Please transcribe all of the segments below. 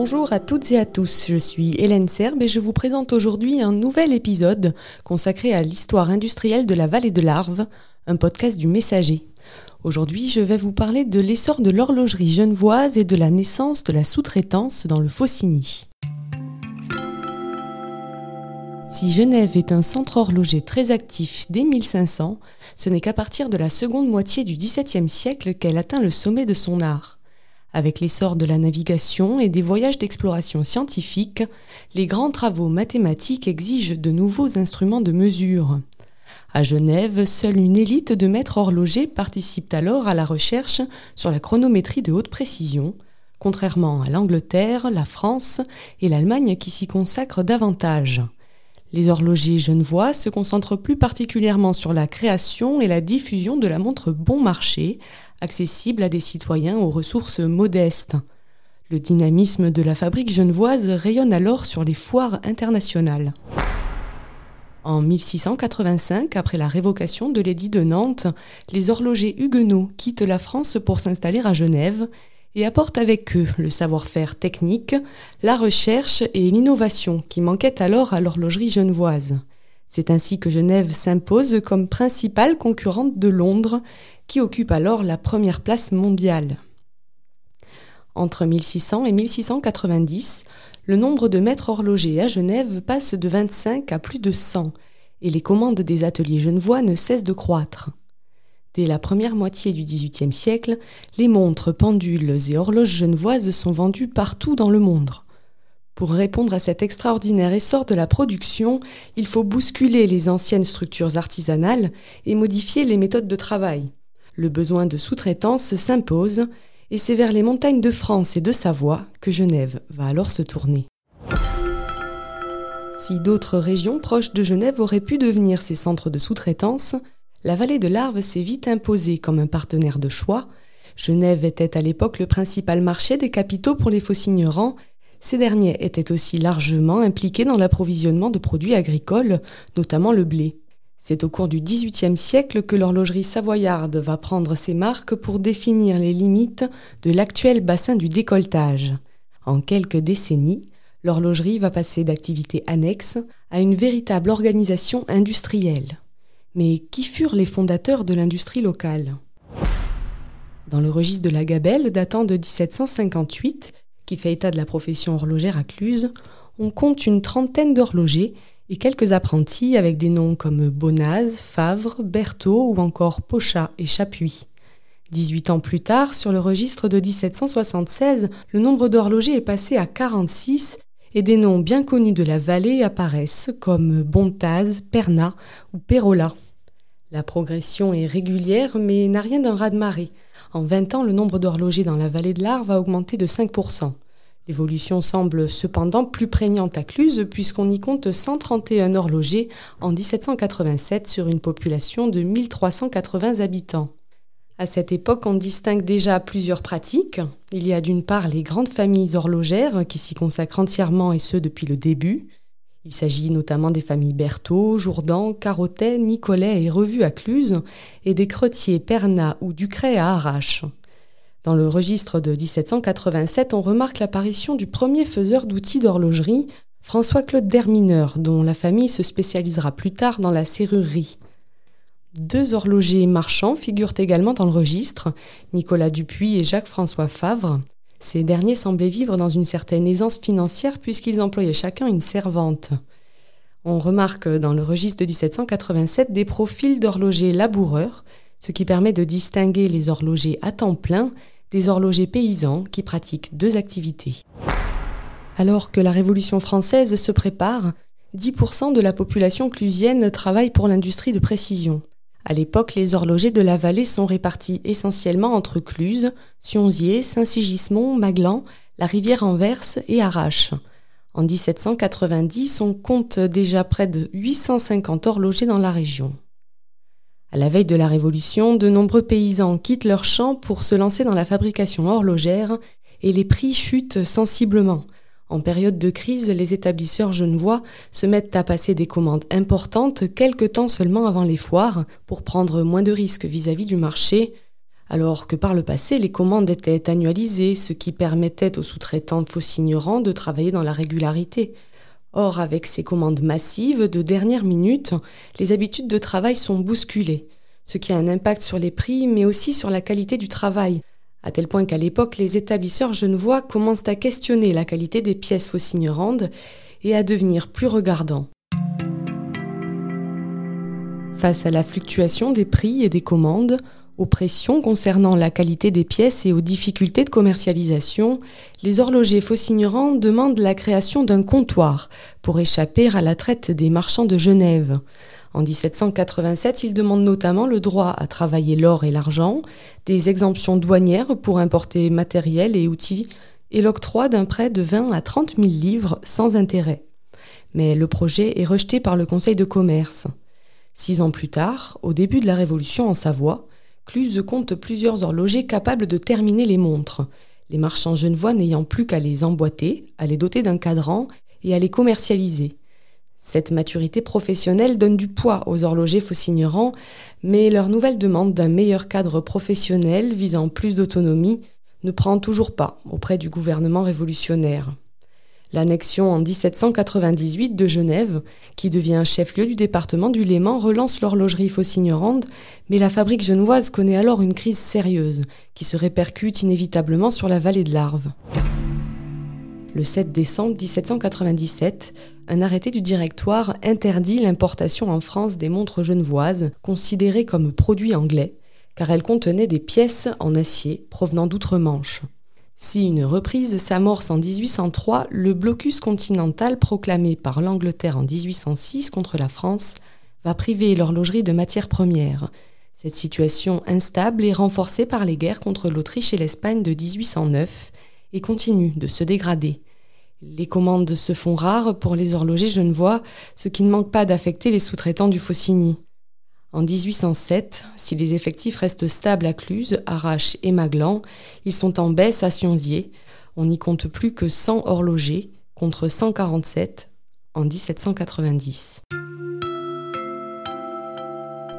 Bonjour à toutes et à tous, je suis Hélène Serbe et je vous présente aujourd'hui un nouvel épisode consacré à l'histoire industrielle de la vallée de l'Arve, un podcast du Messager. Aujourd'hui, je vais vous parler de l'essor de l'horlogerie genevoise et de la naissance de la sous-traitance dans le Faucigny. Si Genève est un centre horloger très actif dès 1500, ce n'est qu'à partir de la seconde moitié du XVIIe siècle qu'elle atteint le sommet de son art. Avec l'essor de la navigation et des voyages d'exploration scientifique, les grands travaux mathématiques exigent de nouveaux instruments de mesure. À Genève, seule une élite de maîtres horlogers participe alors à la recherche sur la chronométrie de haute précision, contrairement à l'Angleterre, la France et l'Allemagne qui s'y consacrent davantage. Les horlogers genevois se concentrent plus particulièrement sur la création et la diffusion de la montre bon marché, accessible à des citoyens aux ressources modestes. Le dynamisme de la fabrique genevoise rayonne alors sur les foires internationales. En 1685, après la révocation de l'édit de Nantes, les horlogers huguenots quittent la France pour s'installer à Genève et apportent avec eux le savoir-faire technique, la recherche et l'innovation qui manquaient alors à l'horlogerie genevoise. C'est ainsi que Genève s'impose comme principale concurrente de Londres, qui occupe alors la première place mondiale. Entre 1600 et 1690, le nombre de maîtres horlogers à Genève passe de 25 à plus de 100, et les commandes des ateliers genevois ne cessent de croître. Dès la première moitié du XVIIIe siècle, les montres, pendules et horloges genevoises sont vendues partout dans le monde. Pour répondre à cet extraordinaire essor de la production, il faut bousculer les anciennes structures artisanales et modifier les méthodes de travail. Le besoin de sous-traitance s'impose, et c'est vers les montagnes de France et de Savoie que Genève va alors se tourner. Si d'autres régions proches de Genève auraient pu devenir ces centres de sous-traitance, la vallée de l'Arve s'est vite imposée comme un partenaire de choix. Genève était à l'époque le principal marché des capitaux pour les faux-signerants. Ces derniers étaient aussi largement impliqués dans l'approvisionnement de produits agricoles, notamment le blé. C'est au cours du XVIIIe siècle que l'horlogerie savoyarde va prendre ses marques pour définir les limites de l'actuel bassin du décolletage. En quelques décennies, l'horlogerie va passer d'activités annexes à une véritable organisation industrielle. Mais qui furent les fondateurs de l'industrie locale? Dans le registre de la Gabelle datant de 1758, qui fait état de la profession horlogère à Cluse, on compte une trentaine d'horlogers et quelques apprentis avec des noms comme Bonaz, Favre, Berthaud ou encore Pochat et Chapuis. 18 ans plus tard, sur le registre de 1776, le nombre d'horlogers est passé à 46 et des noms bien connus de la vallée apparaissent comme Bontaz, Pernat ou Perola. La progression est régulière mais n'a rien d'un raz-de-marée. En 20 ans, le nombre d'horlogers dans la vallée de l'Arve va augmenter de 5%. L'évolution semble cependant plus prégnante à Cluse puisqu'on y compte 131 horlogers en 1787 sur une population de 1380 habitants. À cette époque, on distingue déjà plusieurs pratiques. Il y a d'une part les grandes familles horlogères qui s'y consacrent entièrement et ce depuis le début. Il s'agit notamment des familles Berthaud, Jourdan, Carottet, Nicolet et Revu à Cluse, et des Cretiers, Pernat ou Ducret à Arrache. Dans le registre de 1787, on remarque l'apparition du premier faiseur d'outils d'horlogerie, François-Claude Dermineur, dont la famille se spécialisera plus tard dans la serrurerie. Deux horlogers marchands figurent également dans le registre, Nicolas Dupuis et Jacques-François Favre. Ces derniers semblaient vivre dans une certaine aisance financière puisqu'ils employaient chacun une servante. On remarque dans le registre de 1787 des profils d'horlogers laboureurs, ce qui permet de distinguer les horlogers à temps plein des horlogers paysans qui pratiquent deux activités. Alors que la Révolution française se prépare, 10% de la population clusienne travaille pour l'industrie de précision. À l'époque, les horlogers de la vallée sont répartis essentiellement entre Cluse, Sionzier, Saint-Sigismond, Maglan, la rivière Anvers et Arrache. En 1790, on compte déjà près de 850 horlogers dans la région. À la veille de la Révolution, de nombreux paysans quittent leurs champs pour se lancer dans la fabrication horlogère et les prix chutent sensiblement. En période de crise, les établisseurs genevois se mettent à passer des commandes importantes quelque temps seulement avant les foires pour prendre moins de risques vis-à-vis du marché. alors que par le passé, les commandes étaient annualisées, ce qui permettait aux sous-traitants faux-signerants de travailler dans la régularité. Or, avec ces commandes massives de dernière minute, les habitudes de travail sont bousculées, ce qui a un impact sur les prix, mais aussi sur la qualité du travail, à tel point qu'à l'époque, les établisseurs genevois commencent à questionner la qualité des pièces faux-signerandes et à devenir plus regardants. Face à la fluctuation des prix et des commandes, aux pressions concernant la qualité des pièces et aux difficultés de commercialisation, les horlogers faux-signerants demandent la création d'un comptoir pour échapper à la traite des marchands de Genève. En 1787, ils demandent notamment le droit à travailler l'or et l'argent, des exemptions douanières pour importer matériel et outils, et l'octroi d'un prêt de 20 à 30 000 livres sans intérêt. Mais le projet est rejeté par le Conseil de commerce. Six ans plus tard, au début de la Révolution en Savoie, Cluse compte plusieurs horlogers capables de terminer les montres, les marchands genevois n'ayant plus qu'à les emboîter, à les doter d'un cadran et à les commercialiser. Cette maturité professionnelle donne du poids aux horlogers faux-signerants, mais leur nouvelle demande d'un meilleur cadre professionnel visant plus d'autonomie ne prend toujours pas auprès du gouvernement révolutionnaire. L'annexion en 1798 de Genève, qui devient chef-lieu du département du Léman, relance l'horlogerie faux-signerande, mais la fabrique genevoise connaît alors une crise sérieuse, qui se répercute inévitablement sur la vallée de l'Arve. Le 7 décembre 1797, un arrêté du directoire interdit l'importation en France des montres genevoises, considérées comme produits anglais, car elles contenaient des pièces en acier provenant d'outre-Manche. Si une reprise s'amorce en 1803, le blocus continental proclamé par l'Angleterre en 1806 contre la France va priver l'horlogerie de matières premières. Cette situation instable est renforcée par les guerres contre l'Autriche et l'Espagne de 1809 et continue de se dégrader. Les commandes se font rares pour les horlogers genevois, ce qui ne manque pas d'affecter les sous-traitants du Faucigny. En 1807, si les effectifs restent stables à Cluse, Arrache et Maglan, ils sont en baisse à Sionzier. On n'y compte plus que 100 horlogers contre 147 en 1790.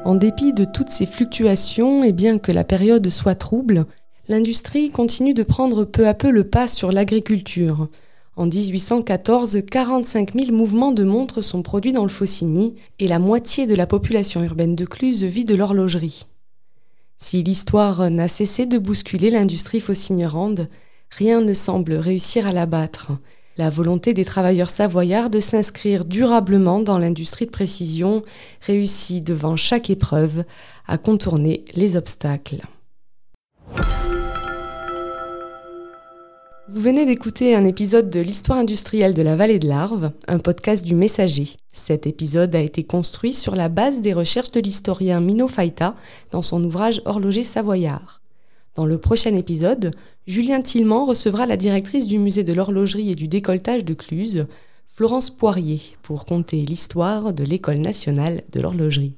En dépit de toutes ces fluctuations et bien que la période soit trouble, l'industrie continue de prendre peu à peu le pas sur l'agriculture. En 1814, 45 000 mouvements de montres sont produits dans le Faucigny et la moitié de la population urbaine de Cluse vit de l'horlogerie. Si l'histoire n'a cessé de bousculer l'industrie faucignerande, rien ne semble réussir à l'abattre. La volonté des travailleurs savoyards de s'inscrire durablement dans l'industrie de précision réussit devant chaque épreuve à contourner les obstacles. Vous venez d'écouter un épisode de l'histoire industrielle de la vallée de l'Arve, un podcast du Messager. Cet épisode a été construit sur la base des recherches de l'historien Mino Faita dans son ouvrage Horloger savoyard. Dans le prochain épisode, Julien Tillement recevra la directrice du musée de l'horlogerie et du décolletage de Cluse, Florence Poirier, pour conter l'histoire de l'École nationale de l'horlogerie.